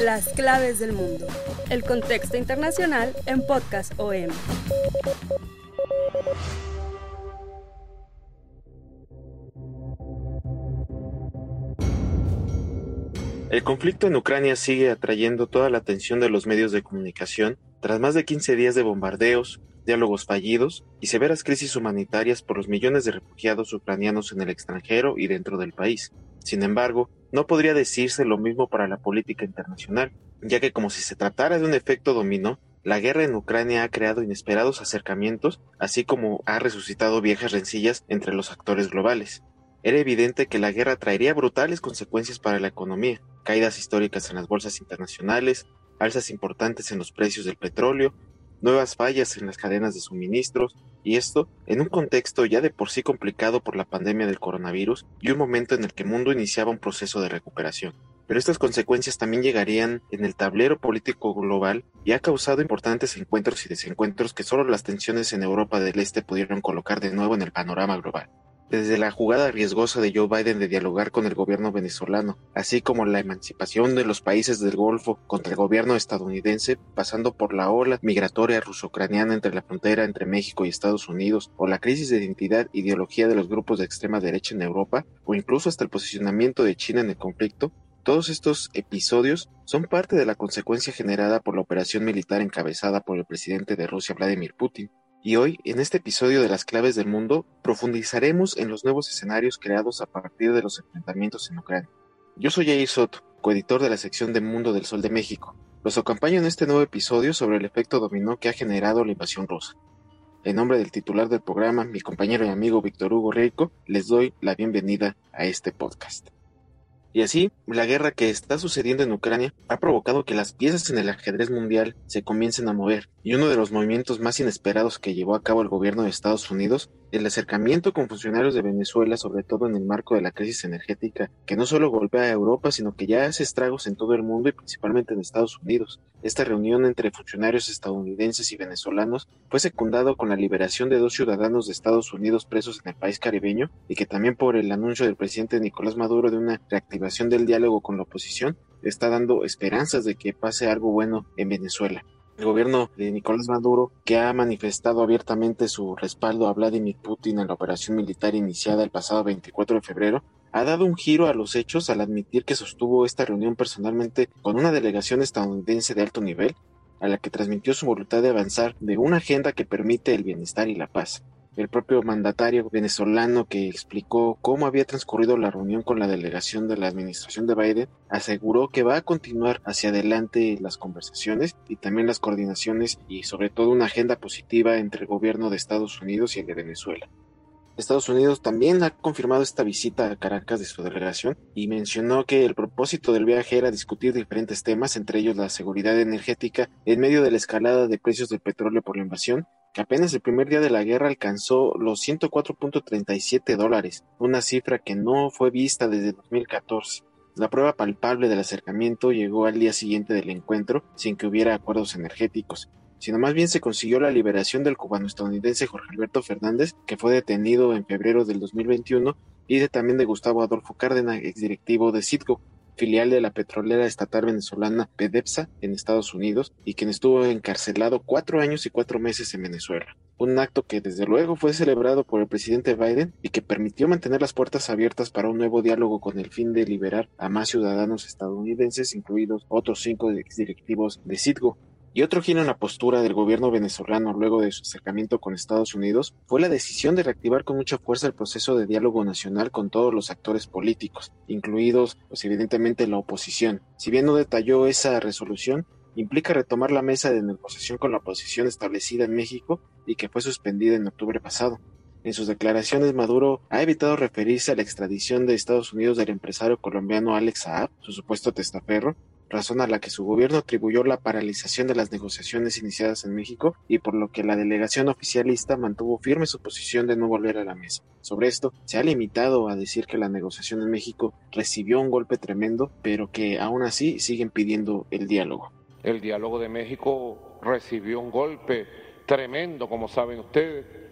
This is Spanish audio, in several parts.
Las claves del mundo. El contexto internacional en Podcast OM. El conflicto en Ucrania sigue atrayendo toda la atención de los medios de comunicación tras más de 15 días de bombardeos, diálogos fallidos y severas crisis humanitarias por los millones de refugiados ucranianos en el extranjero y dentro del país. Sin embargo, no podría decirse lo mismo para la política internacional, ya que como si se tratara de un efecto dominó, la guerra en Ucrania ha creado inesperados acercamientos, así como ha resucitado viejas rencillas entre los actores globales. Era evidente que la guerra traería brutales consecuencias para la economía, caídas históricas en las bolsas internacionales, alzas importantes en los precios del petróleo, nuevas fallas en las cadenas de suministros, y esto en un contexto ya de por sí complicado por la pandemia del coronavirus y un momento en el que el mundo iniciaba un proceso de recuperación. Pero estas consecuencias también llegarían en el tablero político global y ha causado importantes encuentros y desencuentros que solo las tensiones en Europa del Este pudieron colocar de nuevo en el panorama global desde la jugada riesgosa de Joe Biden de dialogar con el gobierno venezolano, así como la emancipación de los países del Golfo contra el gobierno estadounidense, pasando por la ola migratoria ruso-ucraniana entre la frontera entre México y Estados Unidos, o la crisis de identidad e ideología de los grupos de extrema derecha en Europa, o incluso hasta el posicionamiento de China en el conflicto, todos estos episodios son parte de la consecuencia generada por la operación militar encabezada por el presidente de Rusia Vladimir Putin, y hoy, en este episodio de Las Claves del Mundo, profundizaremos en los nuevos escenarios creados a partir de los enfrentamientos en Ucrania. Yo soy Jair Soto, coeditor de la sección de Mundo del Sol de México. Los acompaño en este nuevo episodio sobre el efecto dominó que ha generado la invasión rusa. En nombre del titular del programa, mi compañero y amigo Víctor Hugo Rico, les doy la bienvenida a este podcast. Y así, la guerra que está sucediendo en Ucrania ha provocado que las piezas en el ajedrez mundial se comiencen a mover, y uno de los movimientos más inesperados que llevó a cabo el gobierno de Estados Unidos el acercamiento con funcionarios de Venezuela, sobre todo en el marco de la crisis energética, que no solo golpea a Europa, sino que ya hace estragos en todo el mundo y principalmente en Estados Unidos. Esta reunión entre funcionarios estadounidenses y venezolanos fue secundado con la liberación de dos ciudadanos de Estados Unidos presos en el país caribeño y que también por el anuncio del presidente Nicolás Maduro de una reactivación del diálogo con la oposición está dando esperanzas de que pase algo bueno en Venezuela el gobierno de Nicolás Maduro, que ha manifestado abiertamente su respaldo a Vladimir Putin en la operación militar iniciada el pasado 24 de febrero, ha dado un giro a los hechos al admitir que sostuvo esta reunión personalmente con una delegación estadounidense de alto nivel, a la que transmitió su voluntad de avanzar de una agenda que permite el bienestar y la paz el propio mandatario venezolano que explicó cómo había transcurrido la reunión con la delegación de la administración de Biden, aseguró que va a continuar hacia adelante las conversaciones y también las coordinaciones y sobre todo una agenda positiva entre el gobierno de Estados Unidos y el de Venezuela. Estados Unidos también ha confirmado esta visita a Caracas de su delegación y mencionó que el propósito del viaje era discutir diferentes temas, entre ellos la seguridad energética en medio de la escalada de precios del petróleo por la invasión que apenas el primer día de la guerra alcanzó los 104.37 dólares, una cifra que no fue vista desde 2014. La prueba palpable del acercamiento llegó al día siguiente del encuentro sin que hubiera acuerdos energéticos, sino más bien se consiguió la liberación del cubano estadounidense Jorge Alberto Fernández, que fue detenido en febrero del 2021, y de también de Gustavo Adolfo Cárdenas, exdirectivo de Citgo, filial de la petrolera estatal venezolana PDEPSA en Estados Unidos y quien estuvo encarcelado cuatro años y cuatro meses en Venezuela. Un acto que desde luego fue celebrado por el presidente Biden y que permitió mantener las puertas abiertas para un nuevo diálogo con el fin de liberar a más ciudadanos estadounidenses, incluidos otros cinco directivos de Citgo. Y otro giro en la postura del gobierno venezolano luego de su acercamiento con Estados Unidos fue la decisión de reactivar con mucha fuerza el proceso de diálogo nacional con todos los actores políticos, incluidos, pues evidentemente, la oposición. Si bien no detalló esa resolución, implica retomar la mesa de negociación con la oposición establecida en México y que fue suspendida en octubre pasado. En sus declaraciones, Maduro ha evitado referirse a la extradición de Estados Unidos del empresario colombiano Alex Saab, su supuesto testaferro, razón a la que su gobierno atribuyó la paralización de las negociaciones iniciadas en México y por lo que la delegación oficialista mantuvo firme su posición de no volver a la mesa. Sobre esto, se ha limitado a decir que la negociación en México recibió un golpe tremendo, pero que aún así siguen pidiendo el diálogo. El diálogo de México recibió un golpe tremendo, como saben ustedes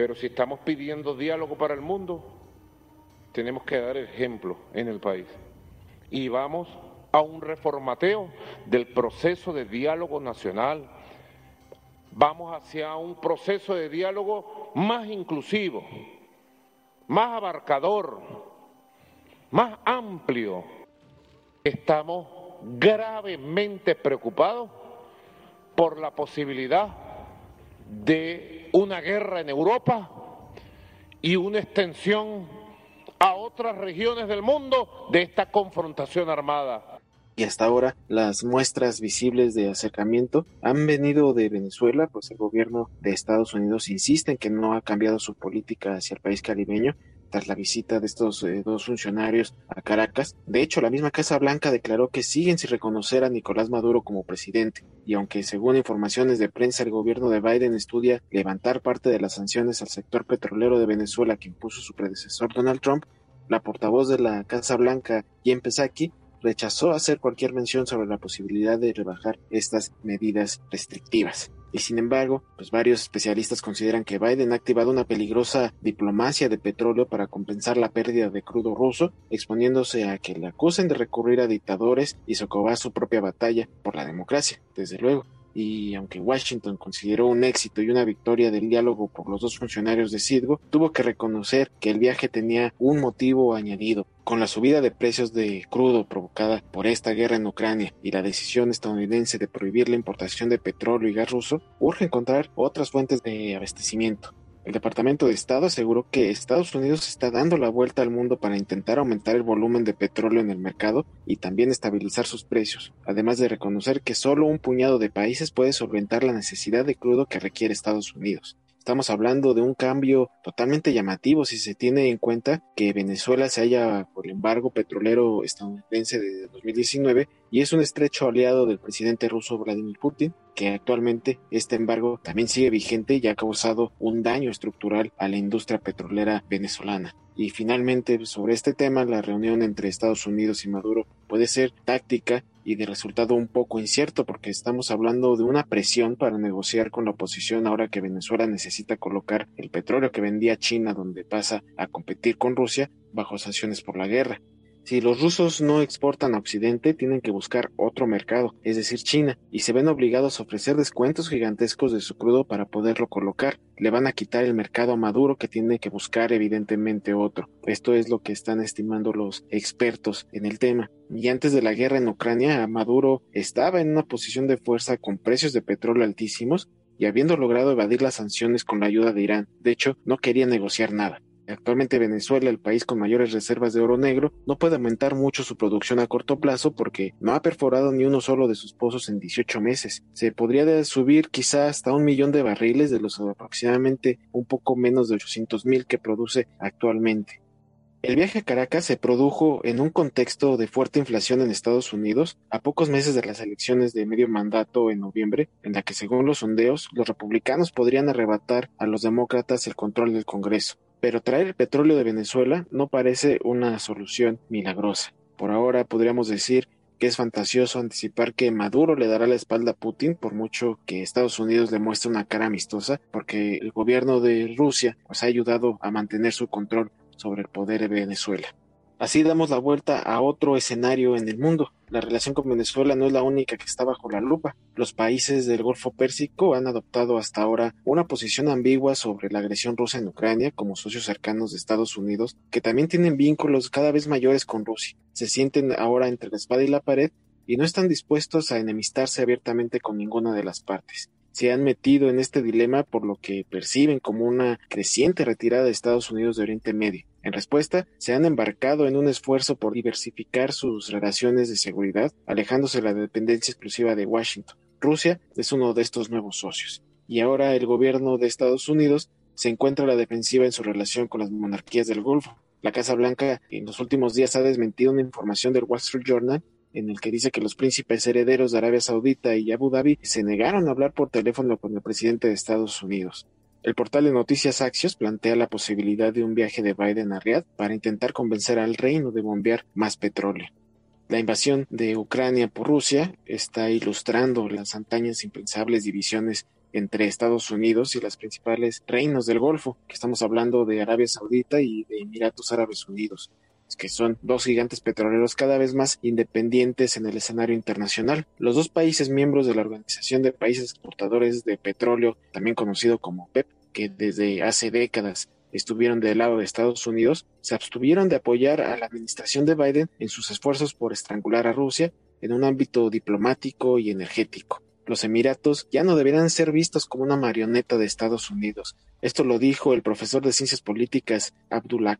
pero si estamos pidiendo diálogo para el mundo, tenemos que dar ejemplo en el país. Y vamos a un reformateo del proceso de diálogo nacional. Vamos hacia un proceso de diálogo más inclusivo, más abarcador, más amplio. Estamos gravemente preocupados por la posibilidad de una guerra en Europa y una extensión a otras regiones del mundo de esta confrontación armada. Y hasta ahora las muestras visibles de acercamiento han venido de Venezuela, pues el gobierno de Estados Unidos insiste en que no ha cambiado su política hacia el país caribeño tras la visita de estos eh, dos funcionarios a Caracas. De hecho, la misma Casa Blanca declaró que siguen sin reconocer a Nicolás Maduro como presidente, y aunque según informaciones de prensa el gobierno de Biden estudia levantar parte de las sanciones al sector petrolero de Venezuela que impuso su predecesor Donald Trump, la portavoz de la Casa Blanca, Jen Psaki, rechazó hacer cualquier mención sobre la posibilidad de rebajar estas medidas restrictivas. Y sin embargo, pues varios especialistas consideran que Biden ha activado una peligrosa diplomacia de petróleo para compensar la pérdida de crudo ruso, exponiéndose a que le acusen de recurrir a dictadores y socovar su propia batalla por la democracia, desde luego y aunque Washington consideró un éxito y una victoria del diálogo por los dos funcionarios de Citgo, tuvo que reconocer que el viaje tenía un motivo añadido. Con la subida de precios de crudo provocada por esta guerra en Ucrania y la decisión estadounidense de prohibir la importación de petróleo y gas ruso, urge encontrar otras fuentes de abastecimiento. El Departamento de Estado aseguró que Estados Unidos está dando la vuelta al mundo para intentar aumentar el volumen de petróleo en el mercado y también estabilizar sus precios, además de reconocer que solo un puñado de países puede solventar la necesidad de crudo que requiere Estados Unidos. Estamos hablando de un cambio totalmente llamativo si se tiene en cuenta que Venezuela se halla por el embargo petrolero estadounidense de 2019 y es un estrecho aliado del presidente ruso Vladimir Putin, que actualmente este embargo también sigue vigente y ha causado un daño estructural a la industria petrolera venezolana. Y finalmente, sobre este tema, la reunión entre Estados Unidos y Maduro puede ser táctica y de resultado un poco incierto porque estamos hablando de una presión para negociar con la oposición ahora que Venezuela necesita colocar el petróleo que vendía China donde pasa a competir con Rusia bajo sanciones por la guerra. Si los rusos no exportan a Occidente, tienen que buscar otro mercado, es decir, China, y se ven obligados a ofrecer descuentos gigantescos de su crudo para poderlo colocar. Le van a quitar el mercado a Maduro que tiene que buscar evidentemente otro. Esto es lo que están estimando los expertos en el tema. Y antes de la guerra en Ucrania, Maduro estaba en una posición de fuerza con precios de petróleo altísimos y habiendo logrado evadir las sanciones con la ayuda de Irán. De hecho, no quería negociar nada. Actualmente Venezuela, el país con mayores reservas de oro negro, no puede aumentar mucho su producción a corto plazo porque no ha perforado ni uno solo de sus pozos en 18 meses. Se podría subir quizá hasta un millón de barriles de los aproximadamente un poco menos de 800 mil que produce actualmente. El viaje a Caracas se produjo en un contexto de fuerte inflación en Estados Unidos, a pocos meses de las elecciones de medio mandato en noviembre, en la que según los sondeos los republicanos podrían arrebatar a los demócratas el control del Congreso. Pero traer el petróleo de Venezuela no parece una solución milagrosa. Por ahora podríamos decir que es fantasioso anticipar que Maduro le dará la espalda a Putin por mucho que Estados Unidos le muestre una cara amistosa, porque el gobierno de Rusia pues, ha ayudado a mantener su control sobre el poder de Venezuela. Así damos la vuelta a otro escenario en el mundo. La relación con Venezuela no es la única que está bajo la lupa. Los países del Golfo Pérsico han adoptado hasta ahora una posición ambigua sobre la agresión rusa en Ucrania como socios cercanos de Estados Unidos, que también tienen vínculos cada vez mayores con Rusia. Se sienten ahora entre la espada y la pared y no están dispuestos a enemistarse abiertamente con ninguna de las partes se han metido en este dilema por lo que perciben como una creciente retirada de Estados Unidos de Oriente Medio. En respuesta, se han embarcado en un esfuerzo por diversificar sus relaciones de seguridad, alejándose de la dependencia exclusiva de Washington. Rusia es uno de estos nuevos socios. Y ahora el gobierno de Estados Unidos se encuentra a la defensiva en su relación con las monarquías del Golfo. La Casa Blanca en los últimos días ha desmentido una información del Wall Street Journal en el que dice que los príncipes herederos de Arabia Saudita y Abu Dhabi se negaron a hablar por teléfono con el presidente de Estados Unidos. El portal de noticias Axios plantea la posibilidad de un viaje de Biden a Riyadh para intentar convencer al reino de bombear más petróleo. La invasión de Ucrania por Rusia está ilustrando las antañas impensables divisiones entre Estados Unidos y las principales reinos del Golfo, que estamos hablando de Arabia Saudita y de Emiratos Árabes Unidos, que son dos gigantes petroleros cada vez más independientes en el escenario internacional. Los dos países miembros de la Organización de Países Exportadores de Petróleo, también conocido como PEP, que desde hace décadas estuvieron del lado de Estados Unidos, se abstuvieron de apoyar a la administración de Biden en sus esfuerzos por estrangular a Rusia en un ámbito diplomático y energético los Emiratos ya no deberían ser vistos como una marioneta de Estados Unidos. Esto lo dijo el profesor de Ciencias Políticas Abdullah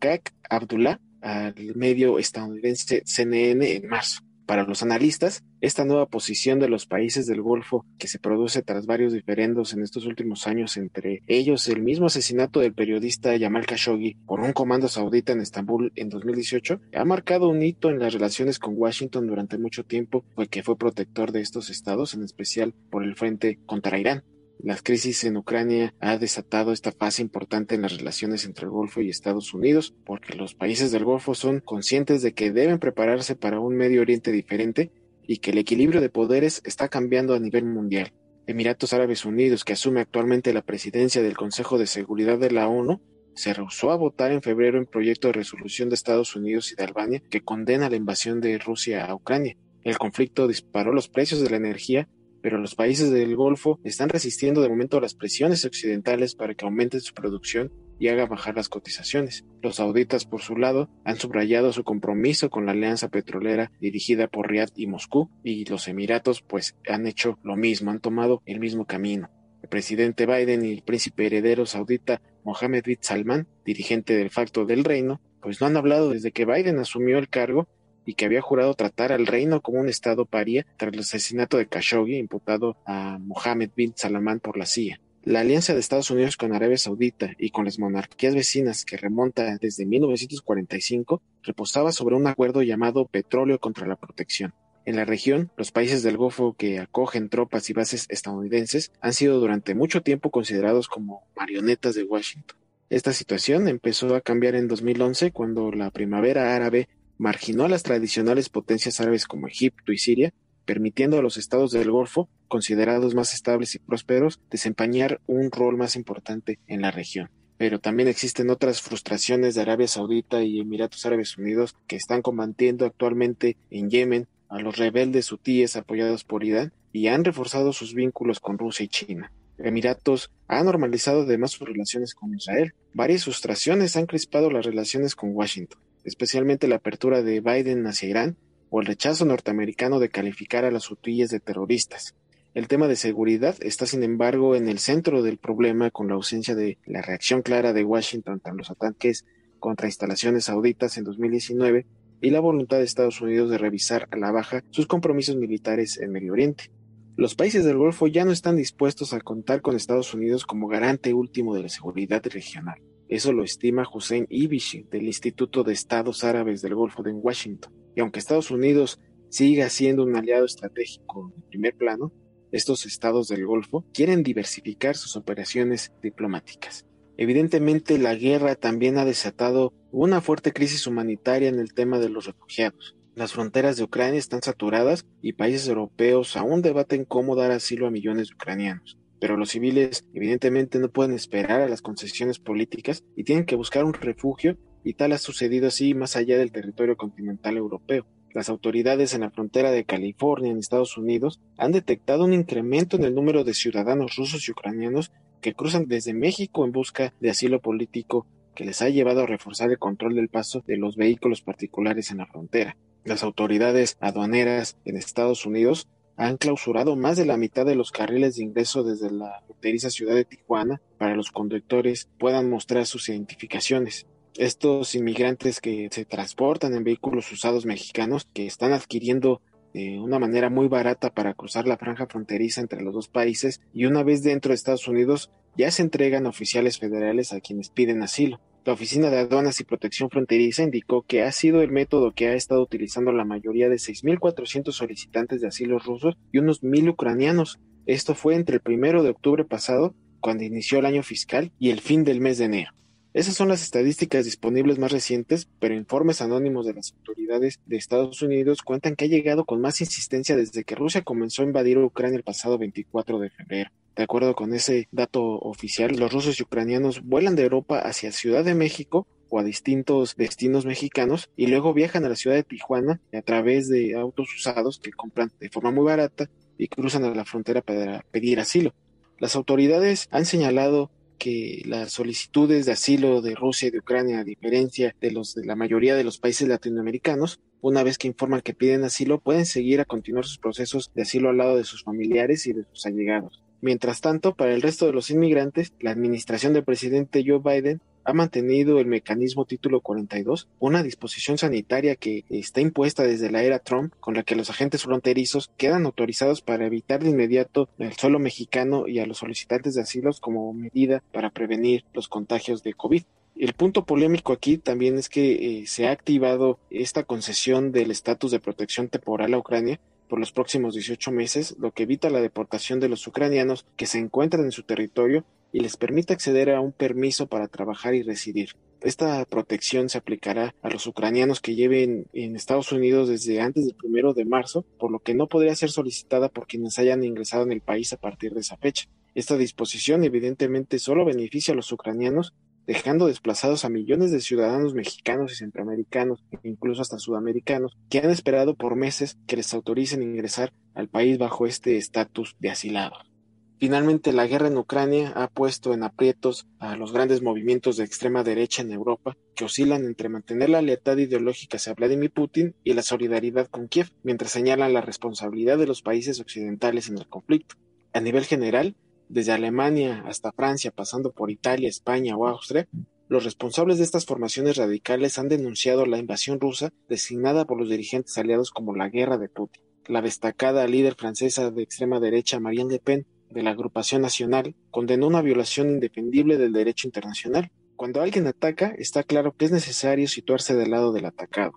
Abdullah al medio estadounidense CNN en marzo. Para los analistas, esta nueva posición de los países del Golfo, que se produce tras varios diferendos en estos últimos años, entre ellos el mismo asesinato del periodista Yamal Khashoggi por un comando saudita en Estambul en 2018, ha marcado un hito en las relaciones con Washington durante mucho tiempo, que fue protector de estos estados, en especial por el frente contra Irán. La crisis en Ucrania ha desatado esta fase importante en las relaciones entre el Golfo y Estados Unidos, porque los países del Golfo son conscientes de que deben prepararse para un Medio Oriente diferente y que el equilibrio de poderes está cambiando a nivel mundial. Emiratos Árabes Unidos, que asume actualmente la presidencia del Consejo de Seguridad de la ONU, se rehusó a votar en febrero en proyecto de resolución de Estados Unidos y de Albania que condena la invasión de Rusia a Ucrania. El conflicto disparó los precios de la energía pero los países del Golfo están resistiendo de momento a las presiones occidentales para que aumenten su producción y haga bajar las cotizaciones. Los sauditas, por su lado, han subrayado su compromiso con la alianza petrolera dirigida por Riad y Moscú, y los Emiratos, pues, han hecho lo mismo, han tomado el mismo camino. El presidente Biden y el príncipe heredero saudita Mohammed bin Salman, dirigente del facto del reino, pues no han hablado desde que Biden asumió el cargo y que había jurado tratar al reino como un estado paria tras el asesinato de Khashoggi imputado a Mohammed bin Salman por la CIA. La alianza de Estados Unidos con Arabia Saudita y con las monarquías vecinas que remonta desde 1945 reposaba sobre un acuerdo llamado Petróleo contra la Protección. En la región, los países del Golfo que acogen tropas y bases estadounidenses han sido durante mucho tiempo considerados como marionetas de Washington. Esta situación empezó a cambiar en 2011 cuando la primavera árabe marginó a las tradicionales potencias árabes como Egipto y Siria, permitiendo a los estados del Golfo, considerados más estables y prósperos, desempeñar un rol más importante en la región. Pero también existen otras frustraciones de Arabia Saudita y Emiratos Árabes Unidos que están combatiendo actualmente en Yemen a los rebeldes hutíes apoyados por Irán y han reforzado sus vínculos con Rusia y China. Emiratos ha normalizado además sus relaciones con Israel. Varias frustraciones han crispado las relaciones con Washington especialmente la apertura de Biden hacia Irán o el rechazo norteamericano de calificar a las hutíes de terroristas. El tema de seguridad está, sin embargo, en el centro del problema con la ausencia de la reacción clara de Washington ante los ataques contra instalaciones sauditas en 2019 y la voluntad de Estados Unidos de revisar a la baja sus compromisos militares en Medio Oriente. Los países del Golfo ya no están dispuestos a contar con Estados Unidos como garante último de la seguridad regional. Eso lo estima Hussein Ibishi del Instituto de Estados Árabes del Golfo de Washington. Y aunque Estados Unidos siga siendo un aliado estratégico en primer plano, estos estados del Golfo quieren diversificar sus operaciones diplomáticas. Evidentemente, la guerra también ha desatado una fuerte crisis humanitaria en el tema de los refugiados. Las fronteras de Ucrania están saturadas y países europeos aún debaten cómo dar asilo a millones de ucranianos pero los civiles evidentemente no pueden esperar a las concesiones políticas y tienen que buscar un refugio y tal ha sucedido así más allá del territorio continental europeo. Las autoridades en la frontera de California en Estados Unidos han detectado un incremento en el número de ciudadanos rusos y ucranianos que cruzan desde México en busca de asilo político que les ha llevado a reforzar el control del paso de los vehículos particulares en la frontera. Las autoridades aduaneras en Estados Unidos han clausurado más de la mitad de los carriles de ingreso desde la fronteriza ciudad de Tijuana para los conductores puedan mostrar sus identificaciones. Estos inmigrantes que se transportan en vehículos usados mexicanos que están adquiriendo de una manera muy barata para cruzar la franja fronteriza entre los dos países y una vez dentro de Estados Unidos ya se entregan oficiales federales a quienes piden asilo. La Oficina de Aduanas y Protección Fronteriza indicó que ha sido el método que ha estado utilizando la mayoría de 6.400 solicitantes de asilo rusos y unos 1.000 ucranianos. Esto fue entre el primero de octubre pasado, cuando inició el año fiscal, y el fin del mes de enero. Esas son las estadísticas disponibles más recientes, pero informes anónimos de las autoridades de Estados Unidos cuentan que ha llegado con más insistencia desde que Rusia comenzó a invadir Ucrania el pasado 24 de febrero. De acuerdo con ese dato oficial, los rusos y ucranianos vuelan de Europa hacia Ciudad de México o a distintos destinos mexicanos y luego viajan a la ciudad de Tijuana a través de autos usados que compran de forma muy barata y cruzan a la frontera para pedir asilo. Las autoridades han señalado que las solicitudes de asilo de Rusia y de Ucrania, a diferencia de los de la mayoría de los países latinoamericanos, una vez que informan que piden asilo, pueden seguir a continuar sus procesos de asilo al lado de sus familiares y de sus allegados. Mientras tanto, para el resto de los inmigrantes, la administración del presidente Joe Biden ha mantenido el mecanismo título 42, una disposición sanitaria que está impuesta desde la era Trump, con la que los agentes fronterizos quedan autorizados para evitar de inmediato el suelo mexicano y a los solicitantes de asilos como medida para prevenir los contagios de COVID. El punto polémico aquí también es que eh, se ha activado esta concesión del estatus de protección temporal a Ucrania por los próximos 18 meses, lo que evita la deportación de los ucranianos que se encuentran en su territorio y les permite acceder a un permiso para trabajar y residir. Esta protección se aplicará a los ucranianos que lleven en Estados Unidos desde antes del primero de marzo, por lo que no podría ser solicitada por quienes hayan ingresado en el país a partir de esa fecha. Esta disposición evidentemente solo beneficia a los ucranianos, dejando desplazados a millones de ciudadanos mexicanos y centroamericanos, e incluso hasta sudamericanos, que han esperado por meses que les autoricen ingresar al país bajo este estatus de asilados. Finalmente, la guerra en Ucrania ha puesto en aprietos a los grandes movimientos de extrema derecha en Europa, que oscilan entre mantener la lealtad ideológica hacia Vladimir Putin y la solidaridad con Kiev, mientras señalan la responsabilidad de los países occidentales en el conflicto. A nivel general, desde Alemania hasta Francia, pasando por Italia, España o Austria, los responsables de estas formaciones radicales han denunciado la invasión rusa designada por los dirigentes aliados como la guerra de Putin. La destacada líder francesa de extrema derecha Marianne Le Pen de la agrupación nacional condenó una violación indefendible del derecho internacional. Cuando alguien ataca, está claro que es necesario situarse del lado del atacado.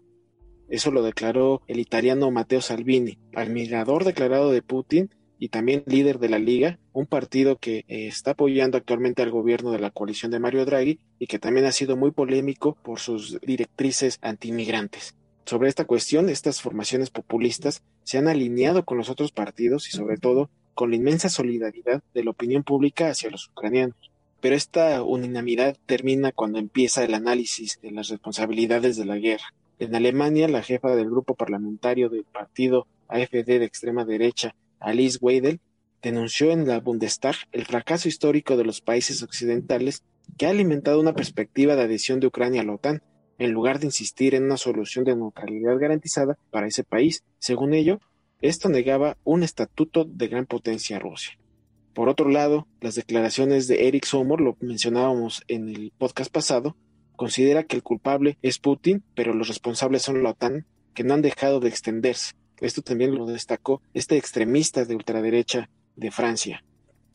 Eso lo declaró el italiano Matteo Salvini, admirador declarado de Putin y también líder de la Liga, un partido que eh, está apoyando actualmente al gobierno de la coalición de Mario Draghi y que también ha sido muy polémico por sus directrices antiinmigrantes. Sobre esta cuestión, estas formaciones populistas se han alineado con los otros partidos y sobre todo con la inmensa solidaridad de la opinión pública hacia los ucranianos. Pero esta unanimidad termina cuando empieza el análisis de las responsabilidades de la guerra. En Alemania, la jefa del grupo parlamentario del partido AfD de extrema derecha, Alice Weidel, denunció en la Bundestag el fracaso histórico de los países occidentales que ha alimentado una perspectiva de adhesión de Ucrania a la OTAN, en lugar de insistir en una solución de neutralidad garantizada para ese país. Según ello, esto negaba un estatuto de gran potencia a Rusia. Por otro lado, las declaraciones de Eric Sommer, lo mencionábamos en el podcast pasado, considera que el culpable es Putin, pero los responsables son la OTAN, que no han dejado de extenderse. Esto también lo destacó este extremista de ultraderecha de Francia.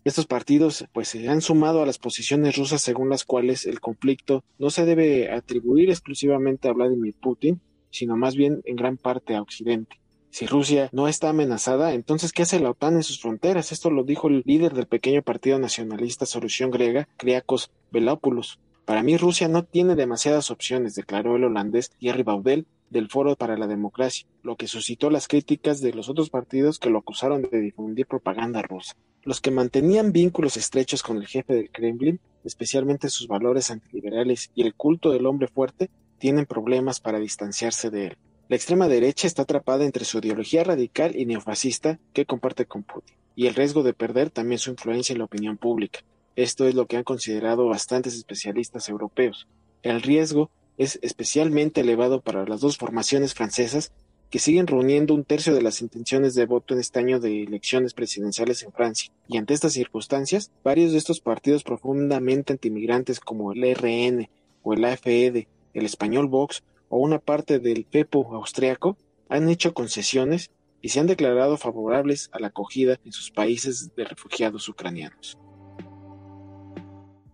Estos partidos pues se han sumado a las posiciones rusas según las cuales el conflicto no se debe atribuir exclusivamente a Vladimir Putin, sino más bien en gran parte a Occidente. Si Rusia no está amenazada, entonces ¿qué hace la OTAN en sus fronteras? Esto lo dijo el líder del pequeño partido nacionalista Solución Griega, Kriakos Velopoulos. Para mí Rusia no tiene demasiadas opciones, declaró el holandés Thierry Baudel del Foro para la Democracia, lo que suscitó las críticas de los otros partidos que lo acusaron de difundir propaganda rusa. Los que mantenían vínculos estrechos con el jefe del Kremlin, especialmente sus valores antiliberales y el culto del hombre fuerte, tienen problemas para distanciarse de él. La extrema derecha está atrapada entre su ideología radical y neofascista que comparte con Putin, y el riesgo de perder también su influencia en la opinión pública. Esto es lo que han considerado bastantes especialistas europeos. El riesgo es especialmente elevado para las dos formaciones francesas que siguen reuniendo un tercio de las intenciones de voto en este año de elecciones presidenciales en Francia. Y ante estas circunstancias, varios de estos partidos profundamente antimigrantes como el RN o el AFED, el español Vox o una parte del PEPO austriaco han hecho concesiones y se han declarado favorables a la acogida en sus países de refugiados ucranianos.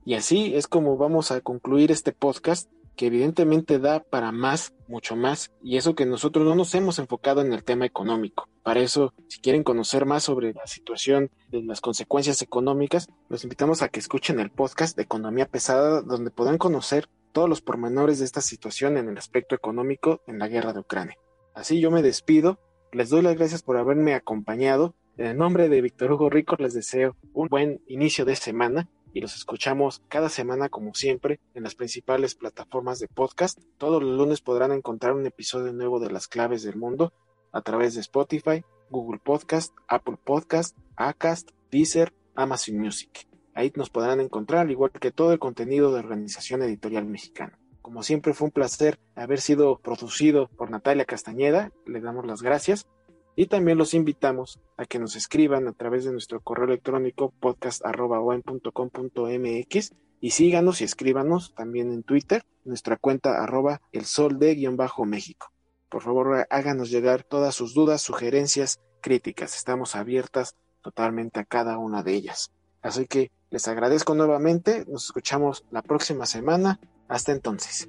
Y así es como vamos a concluir este podcast que evidentemente da para más, mucho más, y eso que nosotros no nos hemos enfocado en el tema económico. Para eso, si quieren conocer más sobre la situación de las consecuencias económicas, los invitamos a que escuchen el podcast de Economía Pesada, donde podrán conocer todos los pormenores de esta situación en el aspecto económico en la guerra de Ucrania. Así yo me despido, les doy las gracias por haberme acompañado. En el nombre de Víctor Hugo Rico les deseo un buen inicio de semana y los escuchamos cada semana como siempre en las principales plataformas de podcast. Todos los lunes podrán encontrar un episodio nuevo de Las Claves del Mundo a través de Spotify, Google Podcast, Apple Podcast, Acast, Deezer, Amazon Music. Ahí nos podrán encontrar, igual que todo el contenido de Organización Editorial Mexicana. Como siempre fue un placer haber sido producido por Natalia Castañeda, le damos las gracias y también los invitamos a que nos escriban a través de nuestro correo electrónico podcast.com.mx y síganos y escríbanos también en Twitter, nuestra cuenta arroba el sol de guion bajo México. Por favor, háganos llegar todas sus dudas, sugerencias, críticas. Estamos abiertas totalmente a cada una de ellas. Así que les agradezco nuevamente. Nos escuchamos la próxima semana. Hasta entonces.